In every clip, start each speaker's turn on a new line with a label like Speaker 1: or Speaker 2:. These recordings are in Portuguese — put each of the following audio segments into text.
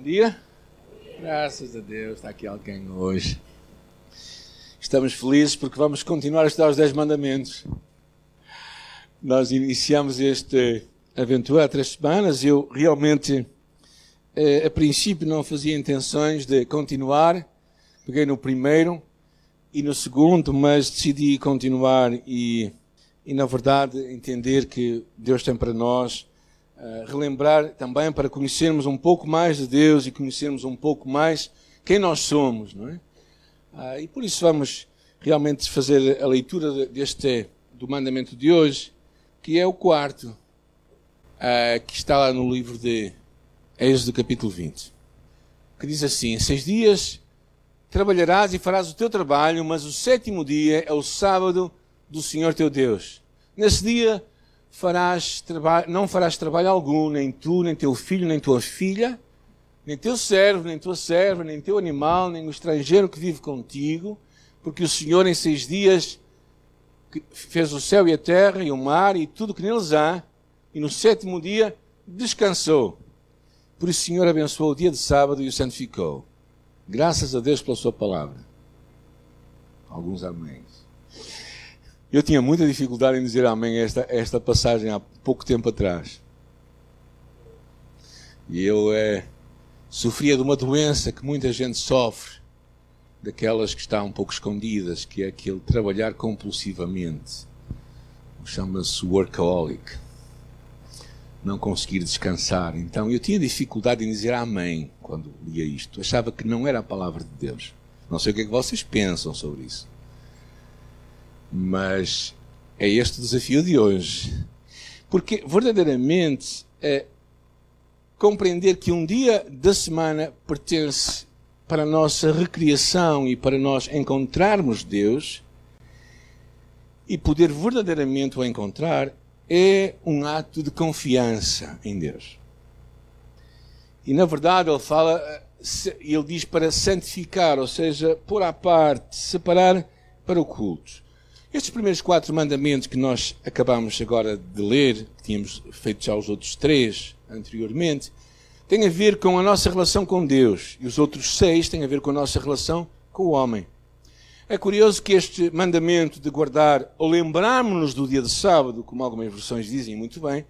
Speaker 1: Bom dia. Graças a Deus, está aqui alguém hoje. Estamos felizes porque vamos continuar a estudar os Dez Mandamentos. Nós iniciamos esta aventura há três semanas. Eu realmente, eh, a princípio, não fazia intenções de continuar. Peguei no primeiro e no segundo, mas decidi continuar e, e na verdade, entender que Deus tem para nós relembrar também para conhecermos um pouco mais de Deus e conhecermos um pouco mais quem nós somos, não é? Uh, e por isso vamos realmente fazer a leitura deste do mandamento de hoje, que é o quarto, uh, que está lá no livro de Êxodo capítulo 20, que diz assim: Seis dias trabalharás e farás o teu trabalho, mas o sétimo dia é o sábado do Senhor teu Deus. Nesse dia farás não farás trabalho algum, nem tu, nem teu filho, nem tua filha, nem teu servo, nem tua serva, nem teu animal, nem o estrangeiro que vive contigo, porque o Senhor em seis dias fez o céu e a terra e o mar e tudo que neles há, e no sétimo dia descansou. Por isso o Senhor abençoou o dia de sábado e o santificou. Graças a Deus pela sua palavra. Alguns amém. Eu tinha muita dificuldade em dizer amém a esta, esta passagem há pouco tempo atrás. E eu é, sofria de uma doença que muita gente sofre, daquelas que estão um pouco escondidas, que é aquele trabalhar compulsivamente. Chama-se workaholic. Não conseguir descansar. Então eu tinha dificuldade em dizer amém quando lia isto. Achava que não era a palavra de Deus. Não sei o que é que vocês pensam sobre isso. Mas é este o desafio de hoje. Porque verdadeiramente é compreender que um dia da semana pertence para a nossa recriação e para nós encontrarmos Deus e poder verdadeiramente o encontrar é um ato de confiança em Deus. E na verdade ele fala, ele diz para santificar, ou seja, pôr à parte, separar para o culto. Estes primeiros quatro mandamentos que nós acabamos agora de ler, que tínhamos feito já os outros três anteriormente, têm a ver com a nossa relação com Deus. E os outros seis têm a ver com a nossa relação com o homem. É curioso que este mandamento de guardar ou lembrarmos-nos do dia de sábado, como algumas versões dizem muito bem,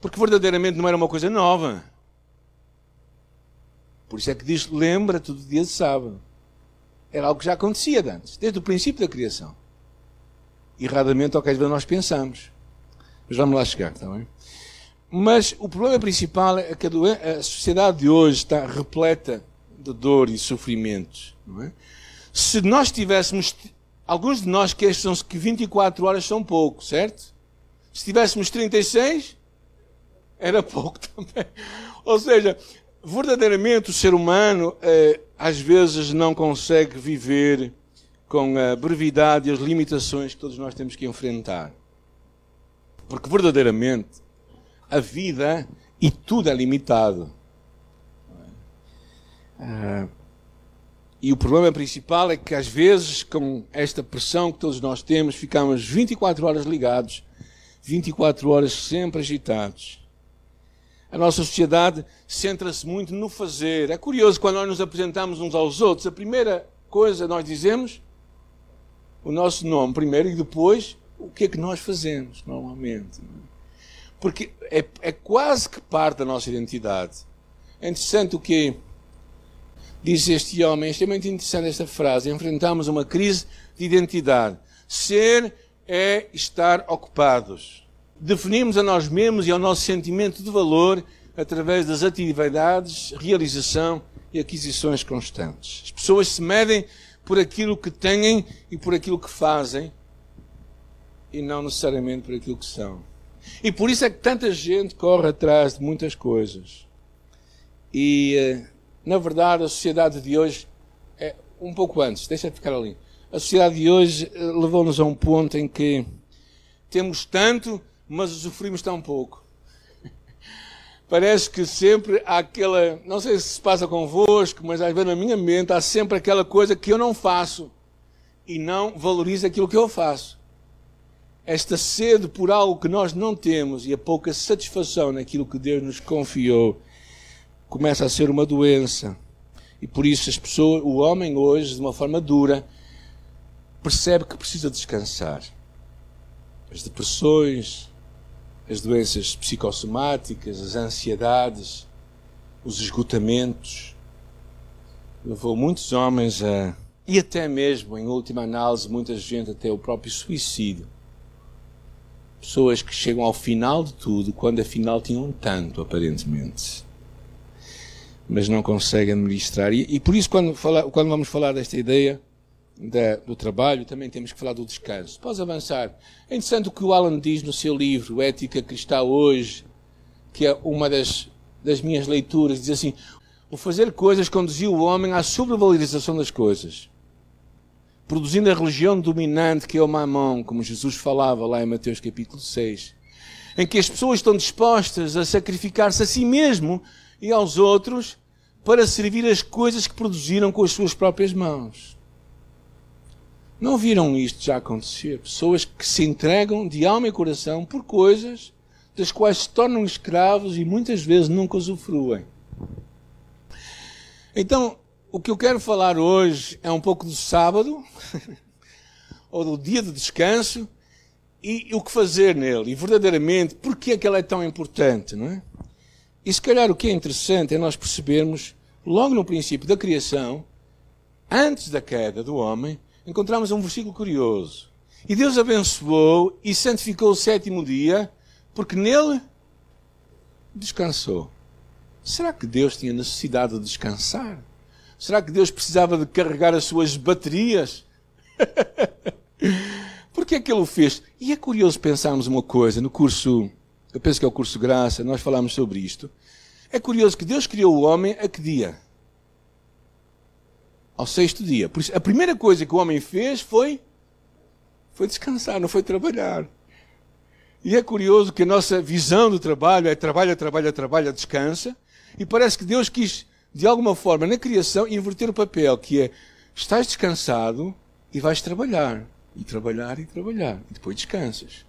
Speaker 1: porque verdadeiramente não era uma coisa nova. Por isso é que diz: lembra-te do dia de sábado. Era algo que já acontecia antes, desde o princípio da criação erradamente ao que às vezes nós pensamos. Mas vamos lá chegar, está bem? Mas o problema principal é que a, sociedade de hoje está repleta de dor e sofrimento. Não é? Se nós tivéssemos, alguns de nós queixam que 24 horas são pouco, certo? Se tivéssemos 36, era pouco também. Ou seja, verdadeiramente o ser humano eh, às vezes não consegue viver com a brevidade e as limitações que todos nós temos que enfrentar. Porque verdadeiramente a vida e tudo é limitado. Ah, e o problema principal é que às vezes, com esta pressão que todos nós temos, ficamos 24 horas ligados, 24 horas sempre agitados. A nossa sociedade centra-se muito no fazer. É curioso, quando nós nos apresentamos uns aos outros, a primeira coisa nós dizemos o nosso nome primeiro e depois o que é que nós fazemos normalmente. Porque é, é quase que parte da nossa identidade. É interessante o que diz este homem, é extremamente interessante esta frase. Enfrentamos uma crise de identidade. Ser é estar ocupados. Definimos a nós mesmos e ao nosso sentimento de valor através das atividades, realização e aquisições constantes. As pessoas se medem por aquilo que têm e por aquilo que fazem e não necessariamente por aquilo que são. E por isso é que tanta gente corre atrás de muitas coisas. E, eh, na verdade, a sociedade de hoje, é um pouco antes, deixa de ficar ali. A sociedade de hoje eh, levou-nos a um ponto em que temos tanto, mas usufruímos tão pouco parece que sempre aquela, não sei se se passa convosco, mas às vezes na minha mente há sempre aquela coisa que eu não faço e não valorizo aquilo que eu faço. Esta sede por algo que nós não temos e a pouca satisfação naquilo que Deus nos confiou começa a ser uma doença. E por isso as pessoas, o homem hoje, de uma forma dura, percebe que precisa descansar. As depressões, as doenças psicossomáticas, as ansiedades, os esgotamentos, levou muitos homens a. e até mesmo, em última análise, muita gente até o próprio suicídio. Pessoas que chegam ao final de tudo, quando afinal tinham tanto, aparentemente. Mas não conseguem administrar. E, e por isso, quando, fala, quando vamos falar desta ideia da, do trabalho, também temos que falar do descanso. Podes avançar. É interessante o que o Alan diz no seu livro, Ética Cristã Hoje, que é uma das, das minhas leituras. Diz assim: o fazer coisas conduziu o homem à sobrevalorização das coisas, produzindo a religião dominante que é o mamão, como Jesus falava lá em Mateus capítulo 6, em que as pessoas estão dispostas a sacrificar-se a si mesmo e aos outros para servir as coisas que produziram com as suas próprias mãos. Não viram isto já acontecer? Pessoas que se entregam de alma e coração por coisas das quais se tornam escravos e muitas vezes nunca usufruem. Então, o que eu quero falar hoje é um pouco do sábado, ou do dia de descanso, e o que fazer nele, e verdadeiramente, porque é que ele é tão importante, não é? E se calhar o que é interessante é nós percebermos, logo no princípio da criação, antes da queda do homem, encontramos um versículo curioso. E Deus abençoou e santificou o sétimo dia, porque nele descansou. Será que Deus tinha necessidade de descansar? Será que Deus precisava de carregar as suas baterias? Por que é que ele o fez? E é curioso pensarmos uma coisa, no curso eu penso que é o curso Graça, nós falamos sobre isto. É curioso que Deus criou o homem a que dia? Ao sexto dia. Por isso, a primeira coisa que o homem fez foi, foi descansar, não foi trabalhar. E é curioso que a nossa visão do trabalho é trabalha, trabalha, trabalha, descansa. E parece que Deus quis, de alguma forma, na criação, inverter o papel, que é estás descansado e vais trabalhar. E trabalhar e trabalhar. E depois descansas.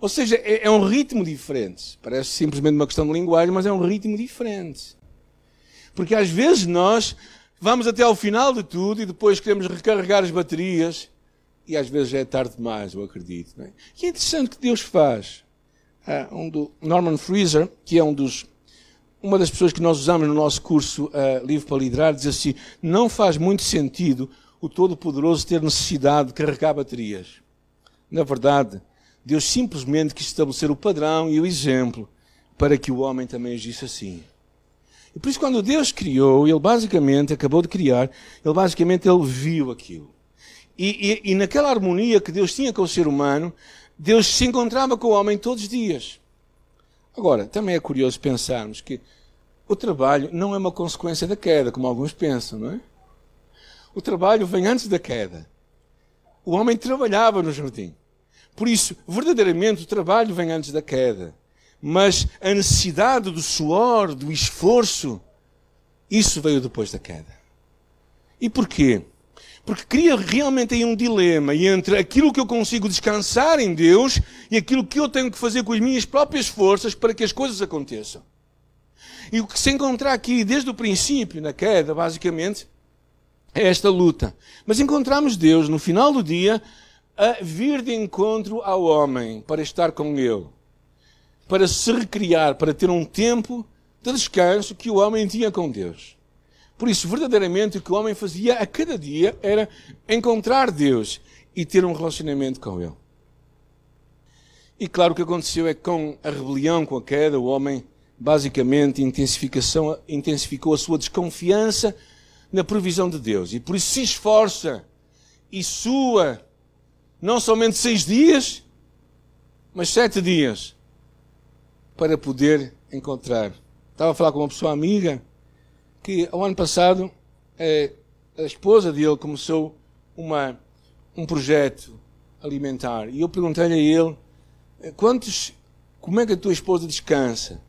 Speaker 1: Ou seja, é, é um ritmo diferente. Parece simplesmente uma questão de linguagem, mas é um ritmo diferente. Porque às vezes nós vamos até ao final de tudo e depois queremos recarregar as baterias e às vezes é tarde demais, eu acredito. É? E é interessante que Deus faz. Uh, um do Norman Fraser, que é um dos, uma das pessoas que nós usamos no nosso curso uh, para Liderar, diz assim: não faz muito sentido o Todo-Poderoso ter necessidade de carregar baterias. Na verdade, Deus simplesmente quis estabelecer o padrão e o exemplo para que o homem também agisse assim. E por isso, quando Deus criou, ele basicamente acabou de criar, ele basicamente ele viu aquilo. E, e, e naquela harmonia que Deus tinha com o ser humano, Deus se encontrava com o homem todos os dias. Agora, também é curioso pensarmos que o trabalho não é uma consequência da queda, como alguns pensam, não é? O trabalho vem antes da queda. O homem trabalhava no jardim. Por isso, verdadeiramente, o trabalho vem antes da queda. Mas a necessidade do suor, do esforço, isso veio depois da queda. E porquê? Porque cria realmente aí um dilema entre aquilo que eu consigo descansar em Deus e aquilo que eu tenho que fazer com as minhas próprias forças para que as coisas aconteçam. E o que se encontrar aqui desde o princípio, na queda, basicamente, é esta luta. Mas encontramos Deus no final do dia a vir de encontro ao homem para estar com ele, para se recriar, para ter um tempo de descanso que o homem tinha com Deus. Por isso, verdadeiramente, o que o homem fazia a cada dia era encontrar Deus e ter um relacionamento com Ele. E claro, o que aconteceu é que com a rebelião, com a queda, o homem basicamente intensificou a sua desconfiança na provisão de Deus. E por isso se esforça e sua não somente seis dias, mas sete dias para poder encontrar. Estava a falar com uma pessoa amiga que, ao ano passado, eh, a esposa dele começou uma, um projeto alimentar. E eu perguntei-lhe a ele, eh, quantos, como é que a tua esposa descansa?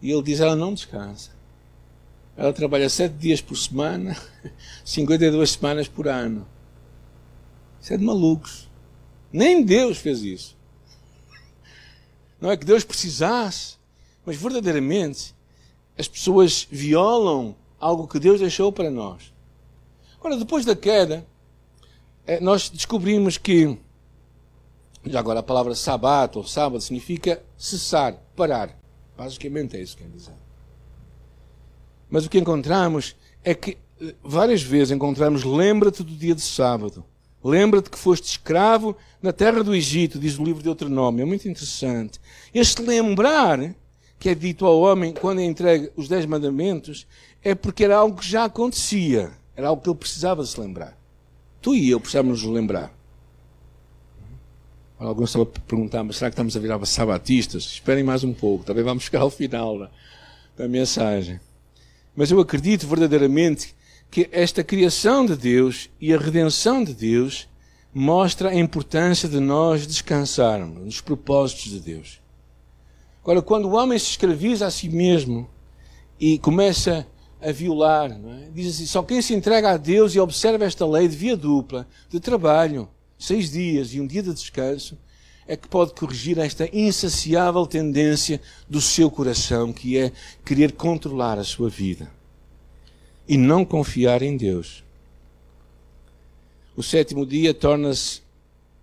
Speaker 1: E ele diz, ela não descansa. Ela trabalha sete dias por semana, 52 semanas por ano. Isso é de malucos. Nem Deus fez isso. Não é que Deus precisasse, mas verdadeiramente as pessoas violam algo que Deus deixou para nós. Agora, depois da queda, eh, nós descobrimos que, já agora a palavra sabato ou sábado significa cessar, parar. Basicamente é isso que quer dizer. Mas o que encontramos é que eh, várias vezes encontramos lembra-te do dia de sábado. Lembra-te que foste escravo na terra do Egito, diz o livro de Deuteronômio. É muito interessante. Este lembrar, que é dito ao homem quando é entregue os dez mandamentos, é porque era algo que já acontecia. Era algo que ele precisava se lembrar. Tu e eu precisamos nos lembrar. Alguns estavam a perguntar, mas será que estamos a virar sabatistas? Esperem mais um pouco, também vamos chegar ao final da, da mensagem. Mas eu acredito verdadeiramente que esta criação de Deus e a redenção de Deus mostra a importância de nós descansarmos nos propósitos de Deus. Agora, quando o homem se escraviza a si mesmo e começa a violar, é? diz assim: só quem se entrega a Deus e observa esta lei de via dupla, de trabalho, seis dias e um dia de descanso, é que pode corrigir esta insaciável tendência do seu coração, que é querer controlar a sua vida e não confiar em Deus. O sétimo dia torna-se,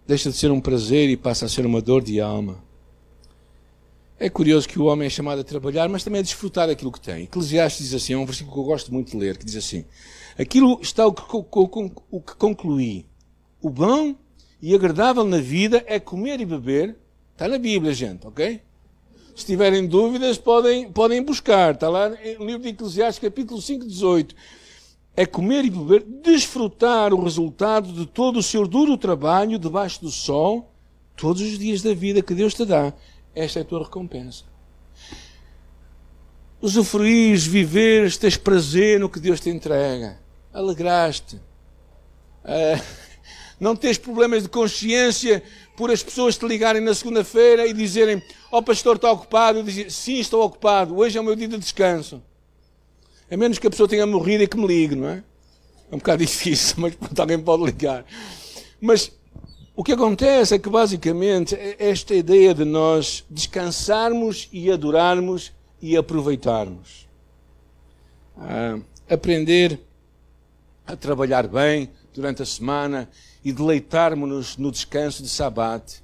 Speaker 1: deixa de ser um prazer e passa a ser uma dor de alma. É curioso que o homem é chamado a trabalhar, mas também a desfrutar daquilo que tem. Eclesiastes diz assim, é um versículo que eu gosto muito de ler, que diz assim: Aquilo está o que, o que concluí. O bom e agradável na vida é comer e beber. Está na Bíblia, gente, ok? Se tiverem dúvidas, podem, podem buscar. Está lá no livro de Eclesiastes, capítulo 5, 18. É comer e beber, desfrutar o resultado de todo o seu duro trabalho debaixo do sol, todos os dias da vida que Deus te dá. Esta é a tua recompensa. Usufruís, viveres, tens prazer no que Deus te entrega. Alegraste. Uh, não tens problemas de consciência por as pessoas te ligarem na segunda-feira e dizerem: Ó oh, pastor, está ocupado? Eu dizia: Sim, estou ocupado. Hoje é o meu dia de descanso. A menos que a pessoa tenha morrido e que me ligue, não é? É um bocado difícil, mas alguém pode ligar. Mas o que acontece é que, basicamente, é esta ideia de nós descansarmos e adorarmos e aproveitarmos. Ah, aprender a trabalhar bem durante a semana e deleitarmos-nos no descanso de Sabate,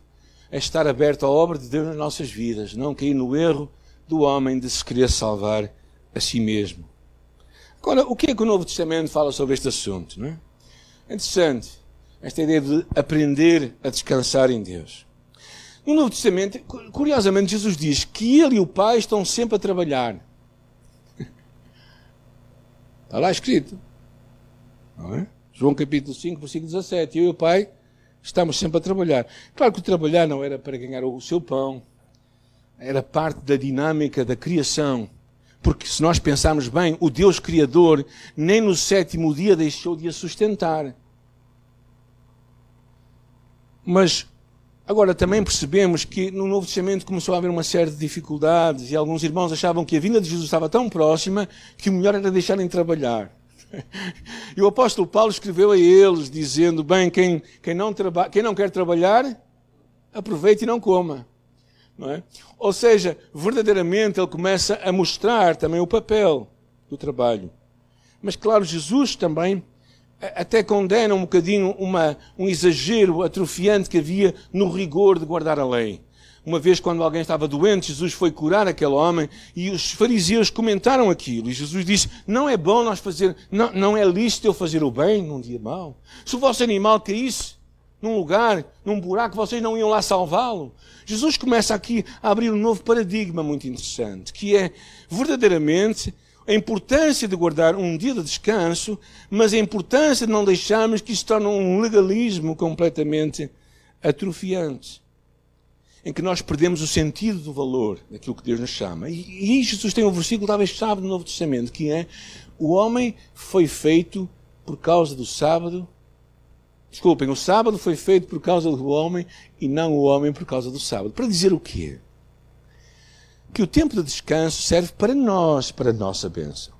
Speaker 1: é estar aberto à obra de Deus nas nossas vidas, não cair no erro do homem de se querer salvar a si mesmo. Agora, o que é que o Novo Testamento fala sobre este assunto? Não é? é interessante esta ideia de aprender a descansar em Deus. No Novo Testamento, curiosamente, Jesus diz que ele e o Pai estão sempre a trabalhar. Está lá escrito. Não é? João capítulo 5, versículo 17. Eu e o Pai estamos sempre a trabalhar. Claro que o trabalhar não era para ganhar o seu pão, era parte da dinâmica da criação. Porque se nós pensarmos bem, o Deus Criador nem no sétimo dia deixou de a sustentar. Mas agora também percebemos que no Novo Testamento começou a haver uma série de dificuldades e alguns irmãos achavam que a vinda de Jesus estava tão próxima que o melhor era deixarem trabalhar. E o apóstolo Paulo escreveu a eles, dizendo: Bem, quem, quem, não, traba, quem não quer trabalhar, aproveite e não coma. Não é? Ou seja, verdadeiramente ele começa a mostrar também o papel do trabalho. Mas, claro, Jesus também até condena um bocadinho uma, um exagero atrofiante que havia no rigor de guardar a lei. Uma vez, quando alguém estava doente, Jesus foi curar aquele homem e os fariseus comentaram aquilo. E Jesus disse: Não é bom nós fazer, não, não é lícito eu fazer o bem num dia mau. Se o vosso animal caísse num lugar, num buraco, vocês não iam lá salvá-lo. Jesus começa aqui a abrir um novo paradigma muito interessante, que é verdadeiramente a importância de guardar um dia de descanso, mas a importância de não deixarmos que isso torne um legalismo completamente atrofiante em que nós perdemos o sentido do valor daquilo que Deus nos chama. E, e Jesus tem um versículo, talvez chave do Novo Testamento, que é: o homem foi feito por causa do sábado. Desculpem, o sábado foi feito por causa do homem e não o homem por causa do sábado. Para dizer o quê? Que o tempo de descanso serve para nós, para a nossa bênção.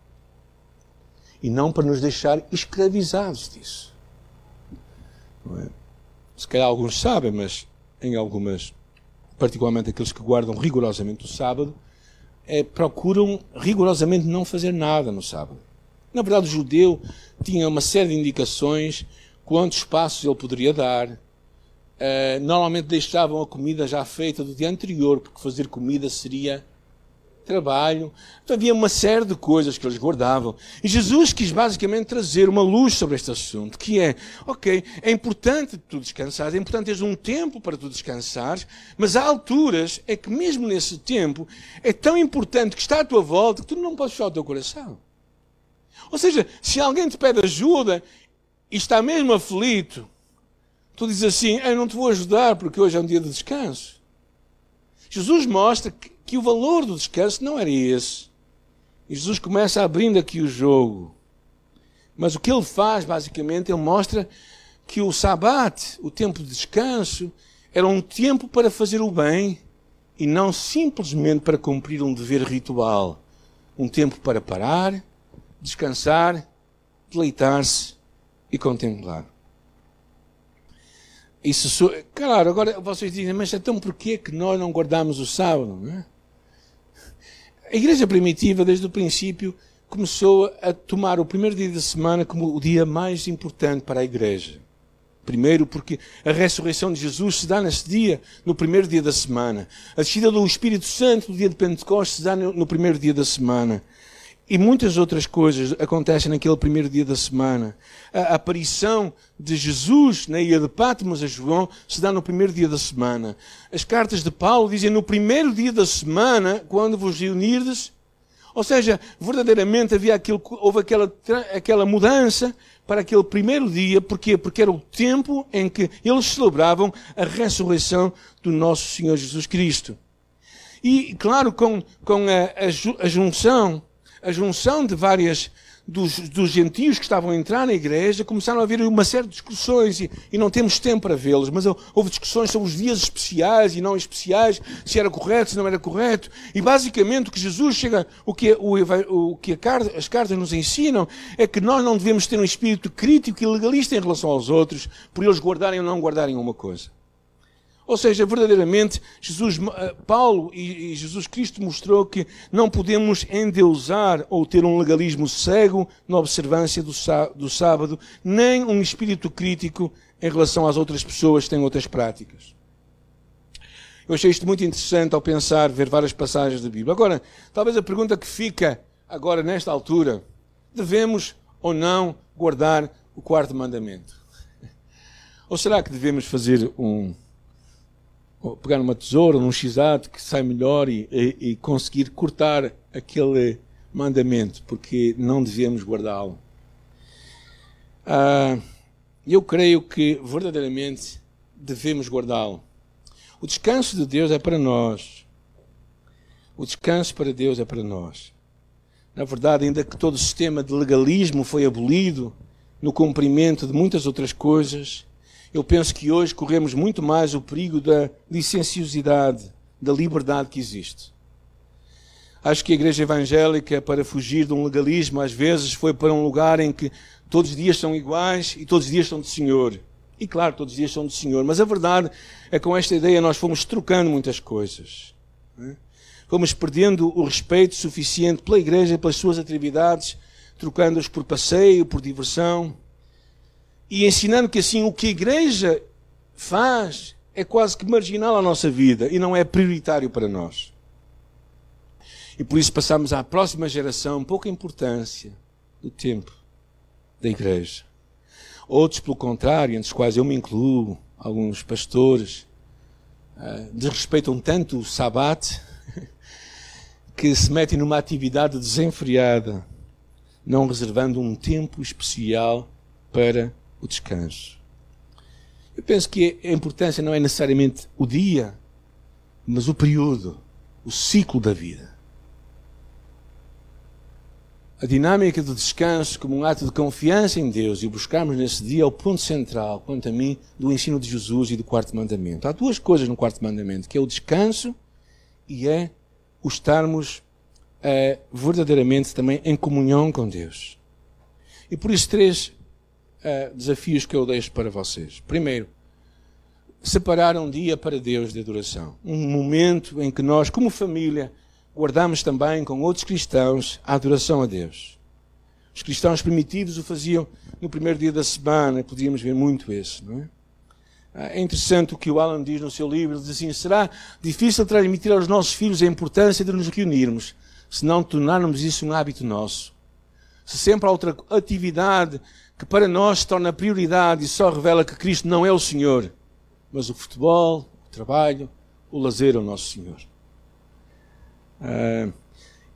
Speaker 1: E não para nos deixar escravizados disso. É? Se calhar alguns sabem, mas em algumas particularmente aqueles que guardam rigorosamente o sábado, é, procuram rigorosamente não fazer nada no sábado. Na verdade, o judeu tinha uma série de indicações quantos passos ele poderia dar. Uh, normalmente deixavam a comida já feita do dia anterior, porque fazer comida seria trabalho. Então havia uma série de coisas que eles guardavam. E Jesus quis basicamente trazer uma luz sobre este assunto, que é, ok, é importante tu descansares, é importante teres um tempo para tu descansares, mas há alturas é que mesmo nesse tempo é tão importante que está à tua volta que tu não podes fechar o teu coração. Ou seja, se alguém te pede ajuda e está mesmo aflito, tu dizes assim, eu não te vou ajudar porque hoje é um dia de descanso. Jesus mostra que que o valor do descanso não era esse. E Jesus começa abrindo aqui o jogo. Mas o que ele faz, basicamente, ele mostra que o sabat, o tempo de descanso, era um tempo para fazer o bem e não simplesmente para cumprir um dever ritual. Um tempo para parar, descansar, deleitar-se e contemplar. Isso, claro, agora vocês dizem, mas então porquê que nós não guardamos o sábado? Não é? A igreja primitiva, desde o princípio, começou a tomar o primeiro dia da semana como o dia mais importante para a igreja. Primeiro, porque a ressurreição de Jesus se dá nesse dia, no primeiro dia da semana. A descida do Espírito Santo no dia de Pentecostes se dá no primeiro dia da semana. E muitas outras coisas acontecem naquele primeiro dia da semana. A aparição de Jesus na ilha de Patmos a João se dá no primeiro dia da semana. As cartas de Paulo dizem no primeiro dia da semana, quando vos reunirdes. Ou seja, verdadeiramente havia aquilo, houve aquela, aquela mudança para aquele primeiro dia. Porquê? Porque era o tempo em que eles celebravam a ressurreição do nosso Senhor Jesus Cristo. E, claro, com, com a, a, a junção a junção de várias dos, dos, gentios que estavam a entrar na igreja, começaram a haver uma série de discussões e, e não temos tempo para vê-los, mas houve discussões sobre os dias especiais e não especiais, se era correto, se não era correto. E basicamente o que Jesus chega, o que, o, o que as cartas nos ensinam é que nós não devemos ter um espírito crítico e legalista em relação aos outros, por eles guardarem ou não guardarem uma coisa. Ou seja, verdadeiramente, Jesus, eh, Paulo e Jesus Cristo mostrou que não podemos endeusar ou ter um legalismo cego na observância do sábado, nem um espírito crítico em relação às outras pessoas que têm outras práticas. Eu achei isto muito interessante ao pensar, ver várias passagens da Bíblia. Agora, talvez a pergunta que fica agora nesta altura, devemos ou não guardar o quarto mandamento? Ou será que devemos fazer um pegar numa tesoura, num x que sai melhor e, e, e conseguir cortar aquele mandamento, porque não devemos guardá-lo. Ah, eu creio que verdadeiramente devemos guardá-lo. O descanso de Deus é para nós. O descanso para Deus é para nós. Na verdade, ainda que todo o sistema de legalismo foi abolido no cumprimento de muitas outras coisas, eu penso que hoje corremos muito mais o perigo da licenciosidade, da liberdade que existe. Acho que a igreja evangélica, para fugir de um legalismo, às vezes foi para um lugar em que todos os dias são iguais e todos os dias são do Senhor. E claro, todos os dias são do Senhor. Mas a verdade é que com esta ideia nós fomos trocando muitas coisas. É? Fomos perdendo o respeito suficiente pela igreja e pelas suas atividades, trocando-os por passeio, por diversão e ensinando que assim o que a igreja faz é quase que marginal à nossa vida e não é prioritário para nós. E por isso passamos à próxima geração pouca importância do tempo da igreja. Outros, pelo contrário, entre os quais eu me incluo, alguns pastores, uh, desrespeitam tanto o sabate que se metem numa atividade desenfreada, não reservando um tempo especial para o descanso. Eu penso que a importância não é necessariamente o dia, mas o período, o ciclo da vida. A dinâmica do descanso como um ato de confiança em Deus e buscarmos nesse dia é o ponto central, quanto a mim, do ensino de Jesus e do quarto mandamento. Há duas coisas no quarto mandamento, que é o descanso e é o estarmos é, verdadeiramente também em comunhão com Deus. E por isso três uh, desafios que eu deixo para vocês. Primeiro, separar um dia para Deus de adoração. Um momento em que nós, como família, guardamos também com outros cristãos a adoração a Deus. Os cristãos primitivos o faziam no primeiro dia da semana, podíamos ver muito isso, não é? É interessante o que o Alan diz no seu livro, diz assim, será difícil transmitir aos nossos filhos a importância de nos reunirmos, se não tornarmos isso um hábito nosso. Se sempre há outra atividade que para nós se torna prioridade e só revela que Cristo não é o Senhor, mas o futebol, o trabalho, o lazer é o nosso Senhor. Uh,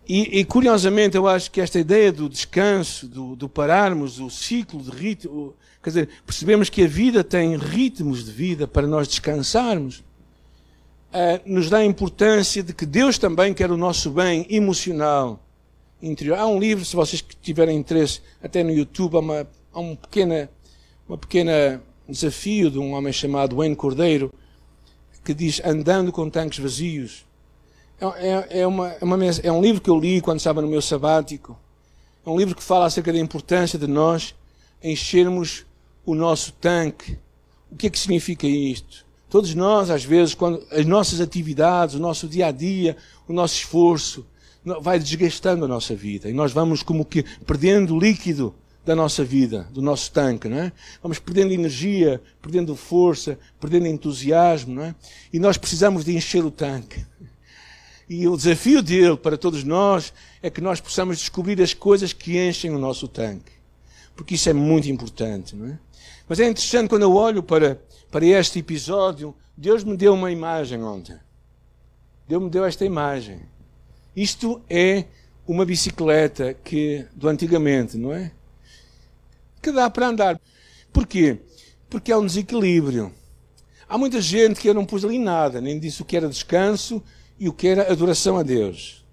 Speaker 1: e, e, curiosamente eu acho que esta ideia do descanso, do, do pararmos, o ciclo de ritmo, Quer dizer, percebemos que a vida tem ritmos de vida para nós descansarmos. Uh, nos dá a importância de que Deus também quer o nosso bem emocional, interior. Há um livro, se vocês tiverem interesse, até no YouTube, há, uma, há um pequena, uma pequena desafio de um homem chamado Wayne Cordeiro, que diz Andando com Tanques Vazios. É, é, é, uma, é, uma, é um livro que eu li quando estava no meu sabático. É um livro que fala acerca da importância de nós enchermos o nosso tanque. O que é que significa isto? Todos nós, às vezes, quando as nossas atividades, o nosso dia a dia, o nosso esforço, vai desgastando a nossa vida e nós vamos como que perdendo líquido da nossa vida, do nosso tanque, não é? Vamos perdendo energia, perdendo força, perdendo entusiasmo, não é? E nós precisamos de encher o tanque. E o desafio dele para todos nós é que nós possamos descobrir as coisas que enchem o nosso tanque. Porque isso é muito importante, não é? Mas é interessante quando eu olho para, para este episódio, Deus me deu uma imagem ontem. Deus me deu esta imagem. Isto é uma bicicleta que do antigamente, não é? Que dá para andar. Porquê? Porque há um desequilíbrio. Há muita gente que eu não pus ali nada, nem disse o que era descanso e o que era adoração a Deus.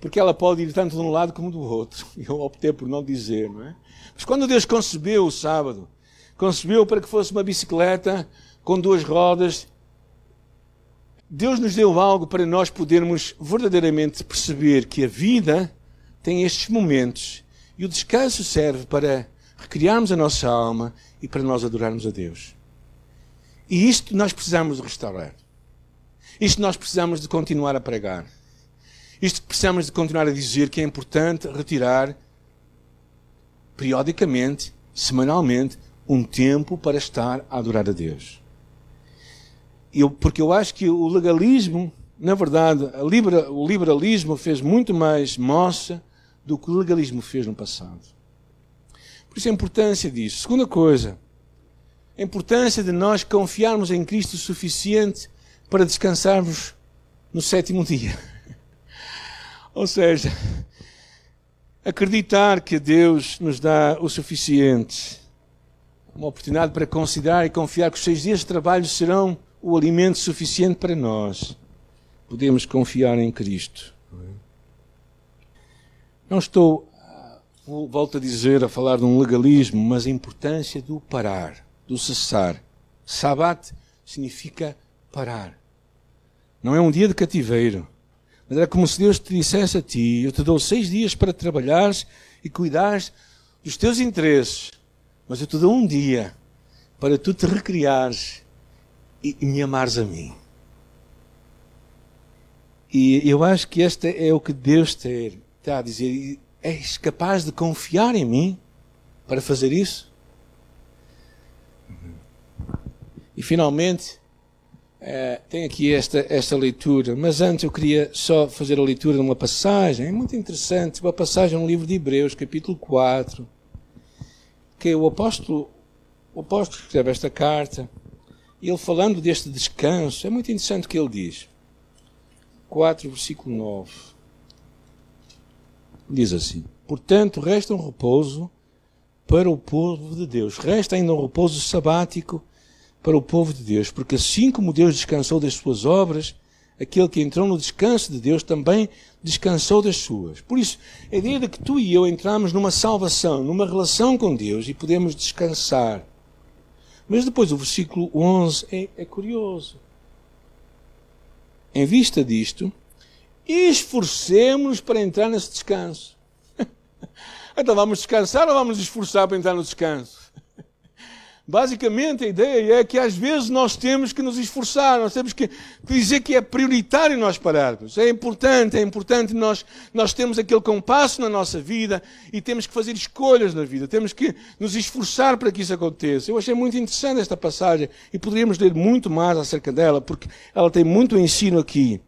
Speaker 1: Porque ela pode ir tanto de um lado como do outro. Eu optei por não dizer, não é? Mas quando Deus concebeu o sábado, concebeu para que fosse uma bicicleta com duas rodas. Deus nos deu algo para nós podermos verdadeiramente perceber que a vida tem estes momentos e o descanso serve para recriarmos a nossa alma e para nós adorarmos a Deus. E isto nós precisamos de restaurar. Isto nós precisamos de continuar a pregar. Isto precisamos de continuar a dizer que é importante retirar periodicamente, semanalmente, um tempo para estar a adorar a Deus. Eu, porque eu acho que o legalismo, na verdade, libera, o liberalismo fez muito mais moça do que o legalismo fez no passado. Por isso a importância disso. Segunda coisa, a importância de nós confiarmos em Cristo o suficiente para descansarmos no sétimo dia. Ou seja, acreditar que Deus nos dá o suficiente uma oportunidade para considerar e confiar que os seis dias de trabalho serão o alimento suficiente para nós. Podemos confiar em Cristo. Não estou, volto a dizer, a falar de um legalismo, mas a importância do parar, do cessar. Sabat significa parar. Não é um dia de cativeiro. Mas é como se Deus te dissesse a ti: Eu te dou seis dias para trabalhares e cuidares dos teus interesses mas eu te dou um dia para tu te recriares e, me amares a mim. E eu acho que este é o que Deus está a dizer. És capaz de confiar em mim para fazer isso? E finalmente, é, tem aqui esta, esta leitura, mas antes eu queria só fazer a leitura de uma passagem, é muito interessante, uma passagem no livro de Hebreus, capítulo 4 que o apóstolo, o apóstolo escreve esta carta, e ele falando deste descanso, é muito interessante o que ele diz. 4, versículo 9. Diz assim: Portanto, resta um repouso para o povo de Deus. Resta ainda um repouso sabático para o povo de Deus, porque assim como Deus descansou das suas obras, aquele que entrou no descanso de Deus também descansou das suas. Por isso, a ideia de que tu e eu entramos numa salvação, numa relação com Deus e podemos descansar. Mas depois o versículo 11 é, é curioso. Em vista disto, esforcemos-nos para entrar nesse descanso. então vamos descansar ou vamos esforçar para entrar no descanso? Basicamente, a ideia é que às vezes nós temos que nos esforçar, nós temos que dizer que é prioritário nós pararmos. É importante, é importante nós, nós temos aquele compasso na nossa vida e temos que fazer escolhas na vida, temos que nos esforçar para que isso aconteça. Eu achei muito interessante esta passagem e poderíamos ler muito mais acerca dela, porque ela tem muito ensino aqui.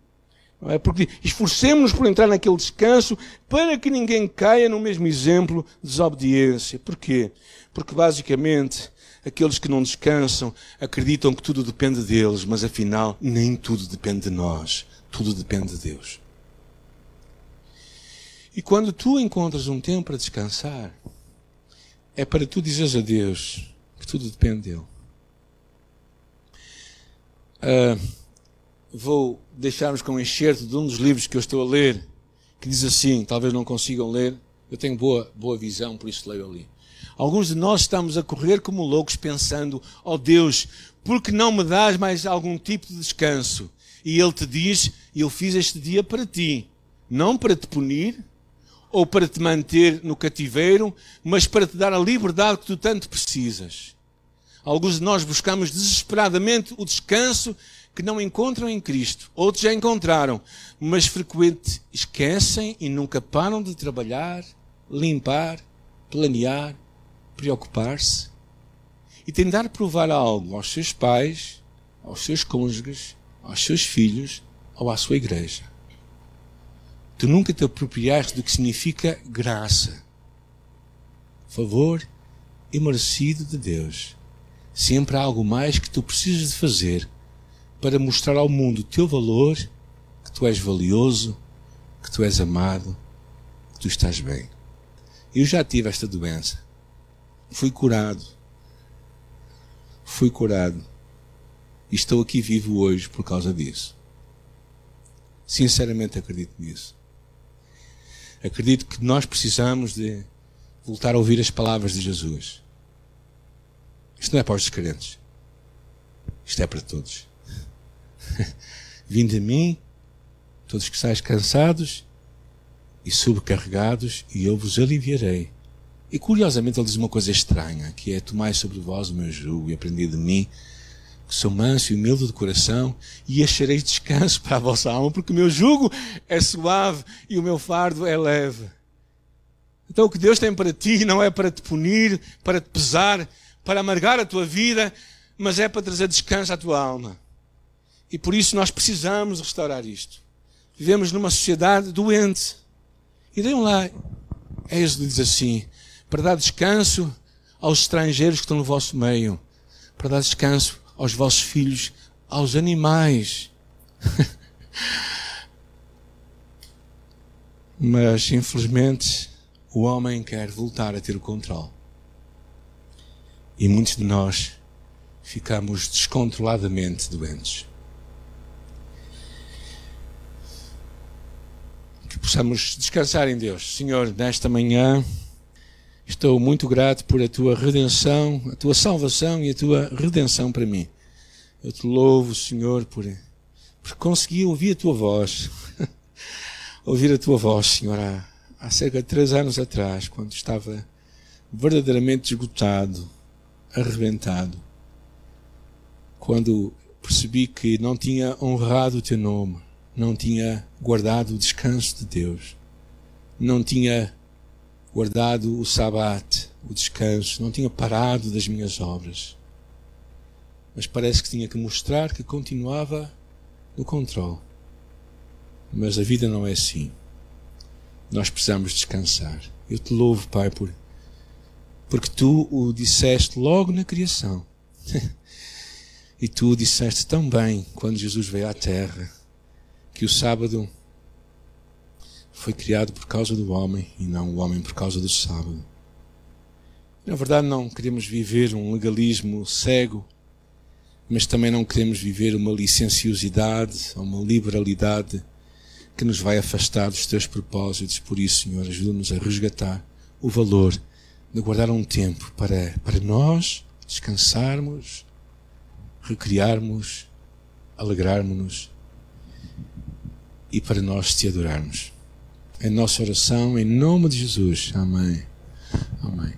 Speaker 1: É? Porque esforcemos-nos por entrar naquele descanso para que ninguém caia no mesmo exemplo de desobediência. Porquê? Porque basicamente aqueles que não descansam acreditam que tudo depende deles, mas afinal nem tudo depende de nós. Tudo depende de Deus. E quando tu encontras um tempo para descansar, é para tu dizeres a Deus que tudo depende dele. Uh, vou deixar-vos com um excerto de um dos livros que eu estou a ler, que diz assim, talvez não consigam ler, eu tenho boa, boa visão, por isso leio ali. Alguns de nós estamos a correr como loucos pensando, ó oh Deus, por que não me dás mais algum tipo de descanso? E Ele te diz, eu fiz este dia para ti, não para te punir, ou para te manter no cativeiro, mas para te dar a liberdade que tu tanto precisas. Alguns de nós buscamos desesperadamente o descanso que não encontram em Cristo. Outros já encontraram, mas frequente esquecem e nunca param de trabalhar, limpar, planear, preocupar-se e tentar provar algo aos seus pais, aos seus cônjuges, aos seus filhos ou à sua igreja. Tu nunca te apropriaste do que significa graça, favor e merecido de Deus. Sempre há algo mais que tu precisas de fazer para mostrar ao mundo o teu valor, que tu és valioso, que tu és amado, que tu estás bem. Eu já tive esta doença. Fui curado. Fui curado. E estou aqui vivo hoje por causa disso. Sinceramente acredito nisso. Acredito que nós precisamos de voltar a ouvir as palavras de Jesus. Isto não é para os descrentes. Isto é para todos. Vinde a mim, todos que estáis cansados e sobrecarregados, e eu vos aliviarei. E curiosamente ele diz uma coisa estranha, que é tomai sobre vós o meu jugo e aprendi de mim, que sou manso e humilde de coração, e achareis descanso para a vossa alma, porque o meu jugo é suave e o meu fardo é leve. Então o que Deus tem para ti não é para te punir, para te pesar, para amargar a tua vida, mas é para trazer descanso à tua alma. E por isso nós precisamos restaurar isto. Vivemos numa sociedade doente. E deem lá, Êxodo diz assim, para dar descanso aos estrangeiros que estão no vosso meio, para dar descanso aos vossos filhos, aos animais. Mas, infelizmente, o homem quer voltar a ter o controle. E muitos de nós ficamos descontroladamente doentes. que possamos descansar em Deus. Senhor, nesta manhã estou muito grato por a tua redenção, a tua salvação e a tua redenção para mim. Eu te louvo, Senhor, por, por conseguir ouvir a tua voz. ouvir a tua voz, Senhor, há, há cerca de três anos atrás, quando estava verdadeiramente esgotado, arrebentado. Quando percebi que não tinha honrado o teu nome não tinha guardado o descanso de Deus, não tinha guardado o sabate, o descanso, não tinha parado das minhas obras. Mas parece que tinha que mostrar que continuava no controle. Mas a vida não é assim. Nós precisamos descansar. Eu te louvo, Pai, por porque tu o disseste logo na criação. e tu o disseste tão bem quando Jesus veio à terra que o sábado foi criado por causa do homem e não o homem por causa do sábado. Na verdade, não queremos viver um legalismo cego, mas também não queremos viver uma licenciosidade ou uma liberalidade que nos vai afastar dos teus propósitos. Por isso, Senhor, ajuda-nos a resgatar o valor de guardar um tempo para, para nós descansarmos, recriarmos, alegrarmos-nos e para nós te adorarmos. Em nossa oração, em nome de Jesus. Amém. Amém.